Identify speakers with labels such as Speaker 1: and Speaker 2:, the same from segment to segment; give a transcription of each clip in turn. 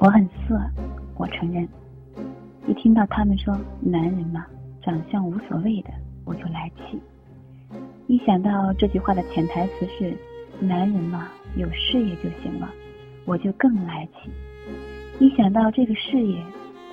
Speaker 1: 我很色，我承认。一听到他们说男人嘛，长相无所谓的，我就来气。一想到这句话的潜台词是男人嘛，有事业就行了，我就更来气。一想到这个事业，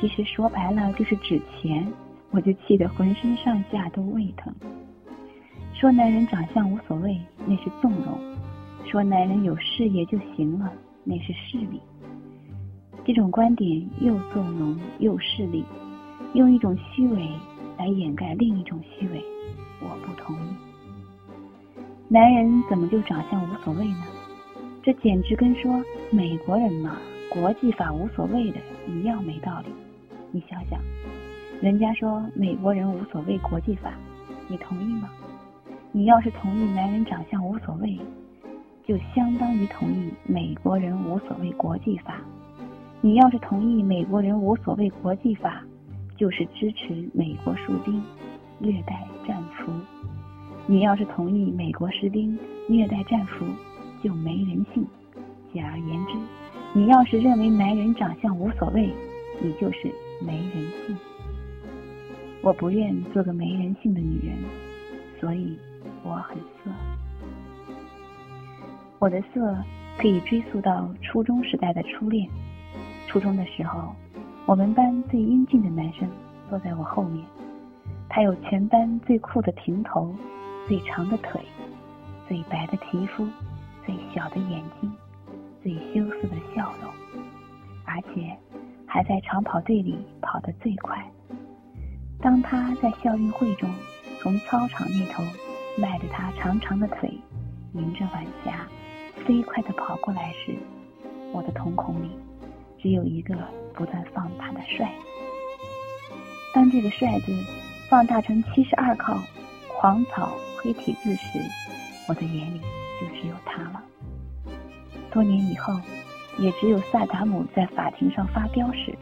Speaker 1: 其实说白了就是指钱，我就气得浑身上下都胃疼。说男人长相无所谓，那是纵容；说男人有事业就行了，那是势利。这种观点又纵容又势利，用一种虚伪来掩盖另一种虚伪，我不同意。男人怎么就长相无所谓呢？这简直跟说美国人嘛，国际法无所谓的一样没道理。你想想，人家说美国人无所谓国际法，你同意吗？你要是同意男人长相无所谓，就相当于同意美国人无所谓国际法。你要是同意美国人无所谓国际法，就是支持美国士兵虐待战俘；你要是同意美国士兵虐待战俘，就没人性。简而言之，你要是认为男人长相无所谓，你就是没人性。我不愿做个没人性的女人，所以我很色。我的色可以追溯到初中时代的初恋。初中的时候，我们班最英俊的男生坐在我后面，他有全班最酷的平头、最长的腿、最白的皮肤、最小的眼睛、最羞涩的笑容，而且还在长跑队里跑得最快。当他在校运会中从操场那头迈着他长长的腿，迎着晚霞飞快地跑过来时，我的瞳孔里。只有一个不断放大的“帅”。当这个“帅”字放大成七十二靠狂草黑体字时，我的眼里就只有他了。多年以后，也只有萨达姆在法庭上发飙时，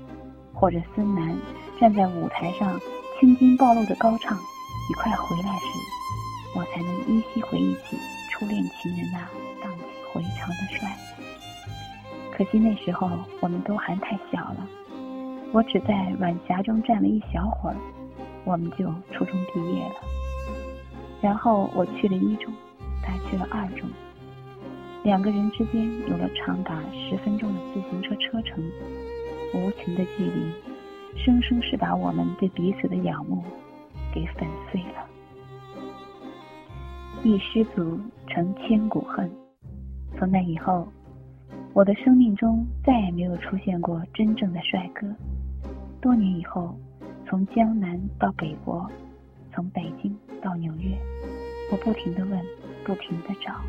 Speaker 1: 或者孙楠站在舞台上青筋暴露的高唱“你快回来”时，我才能依稀回忆起初恋情人那荡气回肠的帅。可惜那时候我们都还太小了，我只在晚霞中站了一小会儿，我们就初中毕业了。然后我去了一中，他去了二中，两个人之间有了长达十分钟的自行车车程，无情的距离，生生是把我们对彼此的仰慕给粉碎了。一失足成千古恨，从那以后。我的生命中再也没有出现过真正的帅哥。多年以后，从江南到北国，从北京到纽约，我不停地问，不停地找，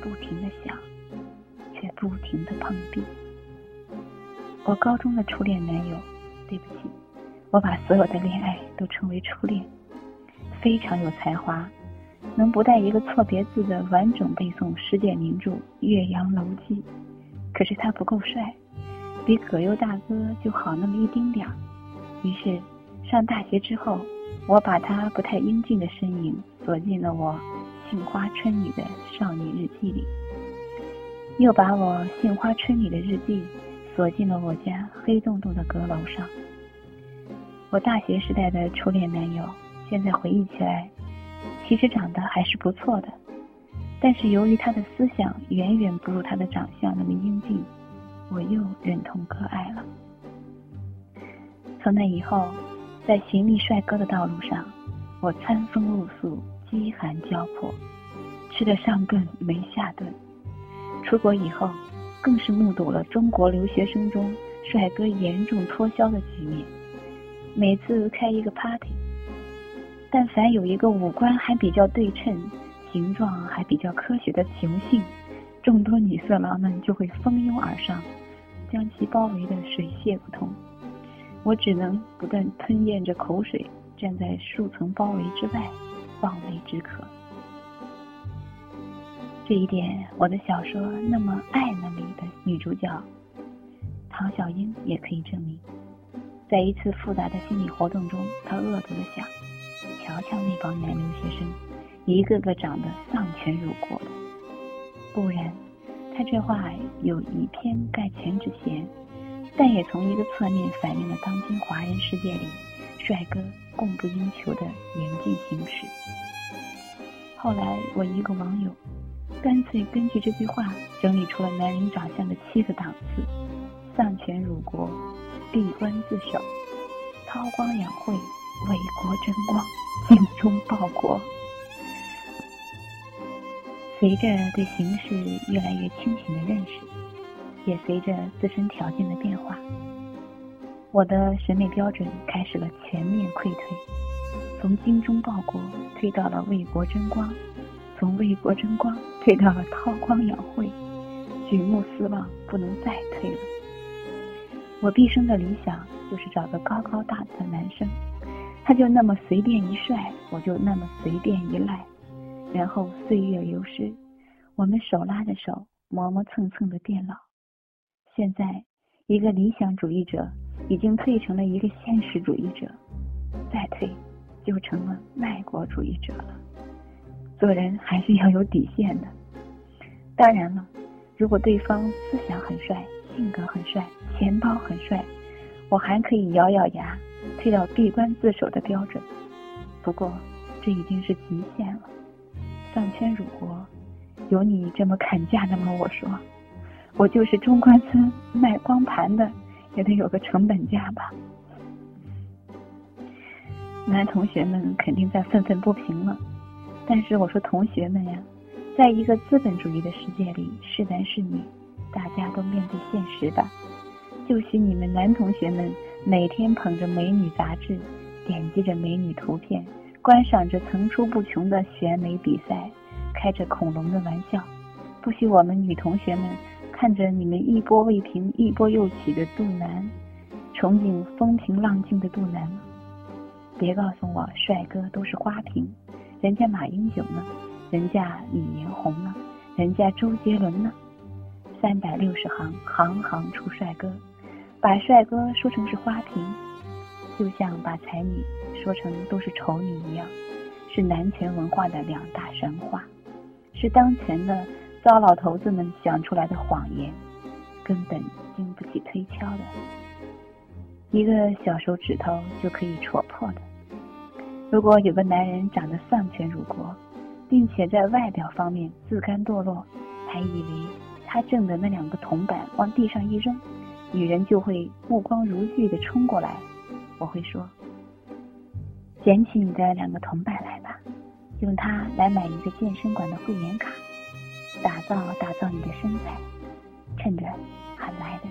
Speaker 1: 不停地想，却不停地碰壁。我高中的初恋男友，对不起，我把所有的恋爱都称为初恋，非常有才华，能不带一个错别字的完整背诵世界名著《岳阳楼记》。可是他不够帅，比葛优大哥就好那么一丁点儿。于是，上大学之后，我把他不太英俊的身影锁进了我杏花春雨的少女日记里，又把我杏花春雨的日记锁进了我家黑洞洞的阁楼上。我大学时代的初恋男友，现在回忆起来，其实长得还是不错的。但是由于他的思想远远不如他的长相那么英俊，我又忍痛割爱了。从那以后，在寻觅帅哥的道路上，我餐风露宿、饥寒交迫，吃得上顿没下顿。出国以后，更是目睹了中国留学生中帅哥严重脱销的局面。每次开一个 party，但凡有一个五官还比较对称。形状还比较科学的雄性，众多女色狼们就会蜂拥而上，将其包围的水泄不通。我只能不断吞咽着口水，站在数层包围之外，望梅止渴。这一点，我的小说《那么爱那》里的女主角唐小英也可以证明。在一次复杂的心理活动中，她恶毒的想：瞧瞧那帮男留学生。一个个长得丧权辱国的，不然，他这话有以偏概全之嫌，但也从一个侧面反映了当今华人世界里帅哥供不应求的严峻形势。后来，我一个网友干脆根据这句话整理出了男人长相的七个档次：丧权辱国、闭关自守、韬光养晦、为国争光、精忠报国。随着对形势越来越清醒的认识，也随着自身条件的变化，我的审美标准开始了全面溃退，从精忠报国退到了为国争光，从为国争光退到了韬光养晦，举目四望不能再退了。我毕生的理想就是找个高高大大的男生，他就那么随便一帅，我就那么随便一赖。然后岁月流失，我们手拉着手，磨磨蹭蹭的变老。现在，一个理想主义者已经退成了一个现实主义者，再退就成了卖国主义者了。做人还是要有底线的。当然了，如果对方思想很帅、性格很帅、钱包很帅，我还可以咬咬牙退到闭关自守的标准。不过，这已经是极限了。丧权辱国，有你这么砍价的吗？我说，我就是中关村卖光盘的，也得有个成本价吧。男同学们肯定在愤愤不平了，但是我说同学们呀，在一个资本主义的世界里，是男是女，大家都面对现实吧。就许你们男同学们每天捧着美女杂志，点击着美女图片。观赏着层出不穷的选美比赛，开着恐龙的玩笑，不许我们女同学们看着你们一波未平一波又起的肚腩，憧憬风平浪静的肚腩吗？别告诉我帅哥都是花瓶，人家马英九呢？人家李彦宏呢？人家周杰伦呢？三百六十行，行行出帅哥，把帅哥说成是花瓶。就像把才女说成都是丑女一样，是男权文化的两大神话，是当前的糟老头子们想出来的谎言，根本经不起推敲的。一个小手指头就可以戳破的。如果有个男人长得丧权辱国，并且在外表方面自甘堕落，还以为他挣的那两个铜板往地上一扔，女人就会目光如炬地冲过来。我会说：“捡起你的两个铜板来吧，用它来买一个健身馆的会员卡，打造打造你的身材，趁着还来得及。”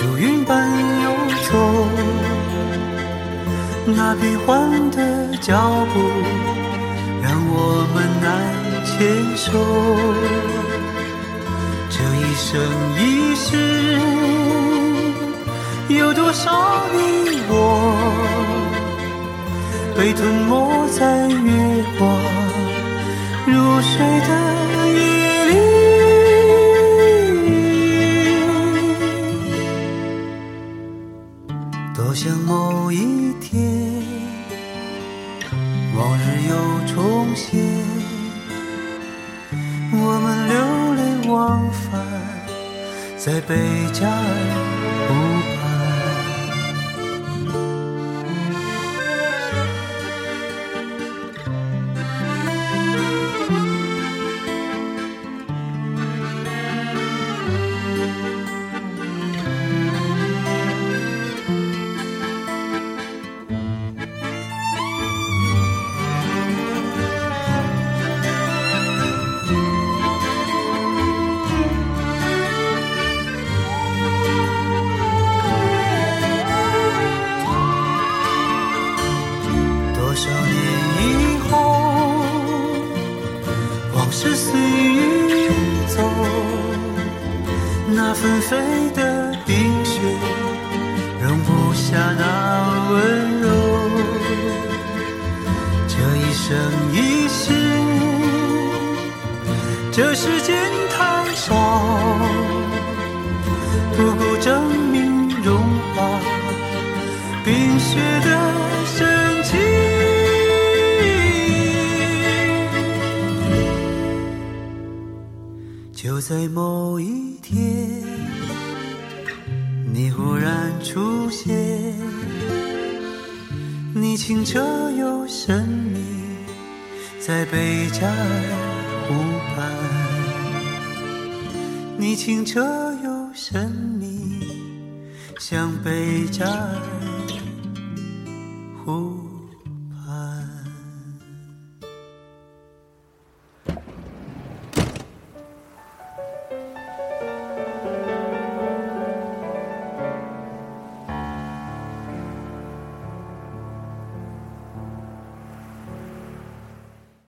Speaker 2: 如云般游走。那变幻的脚步，让我们难牵手。这一生一世，有多少你我，被吞没在月光生一世，这世间太少，不够证明融化冰雪的深情。就在某一天，你忽然出现，你清澈又神秘，在贝加尔湖畔。你清澈又神秘，像贝加尔。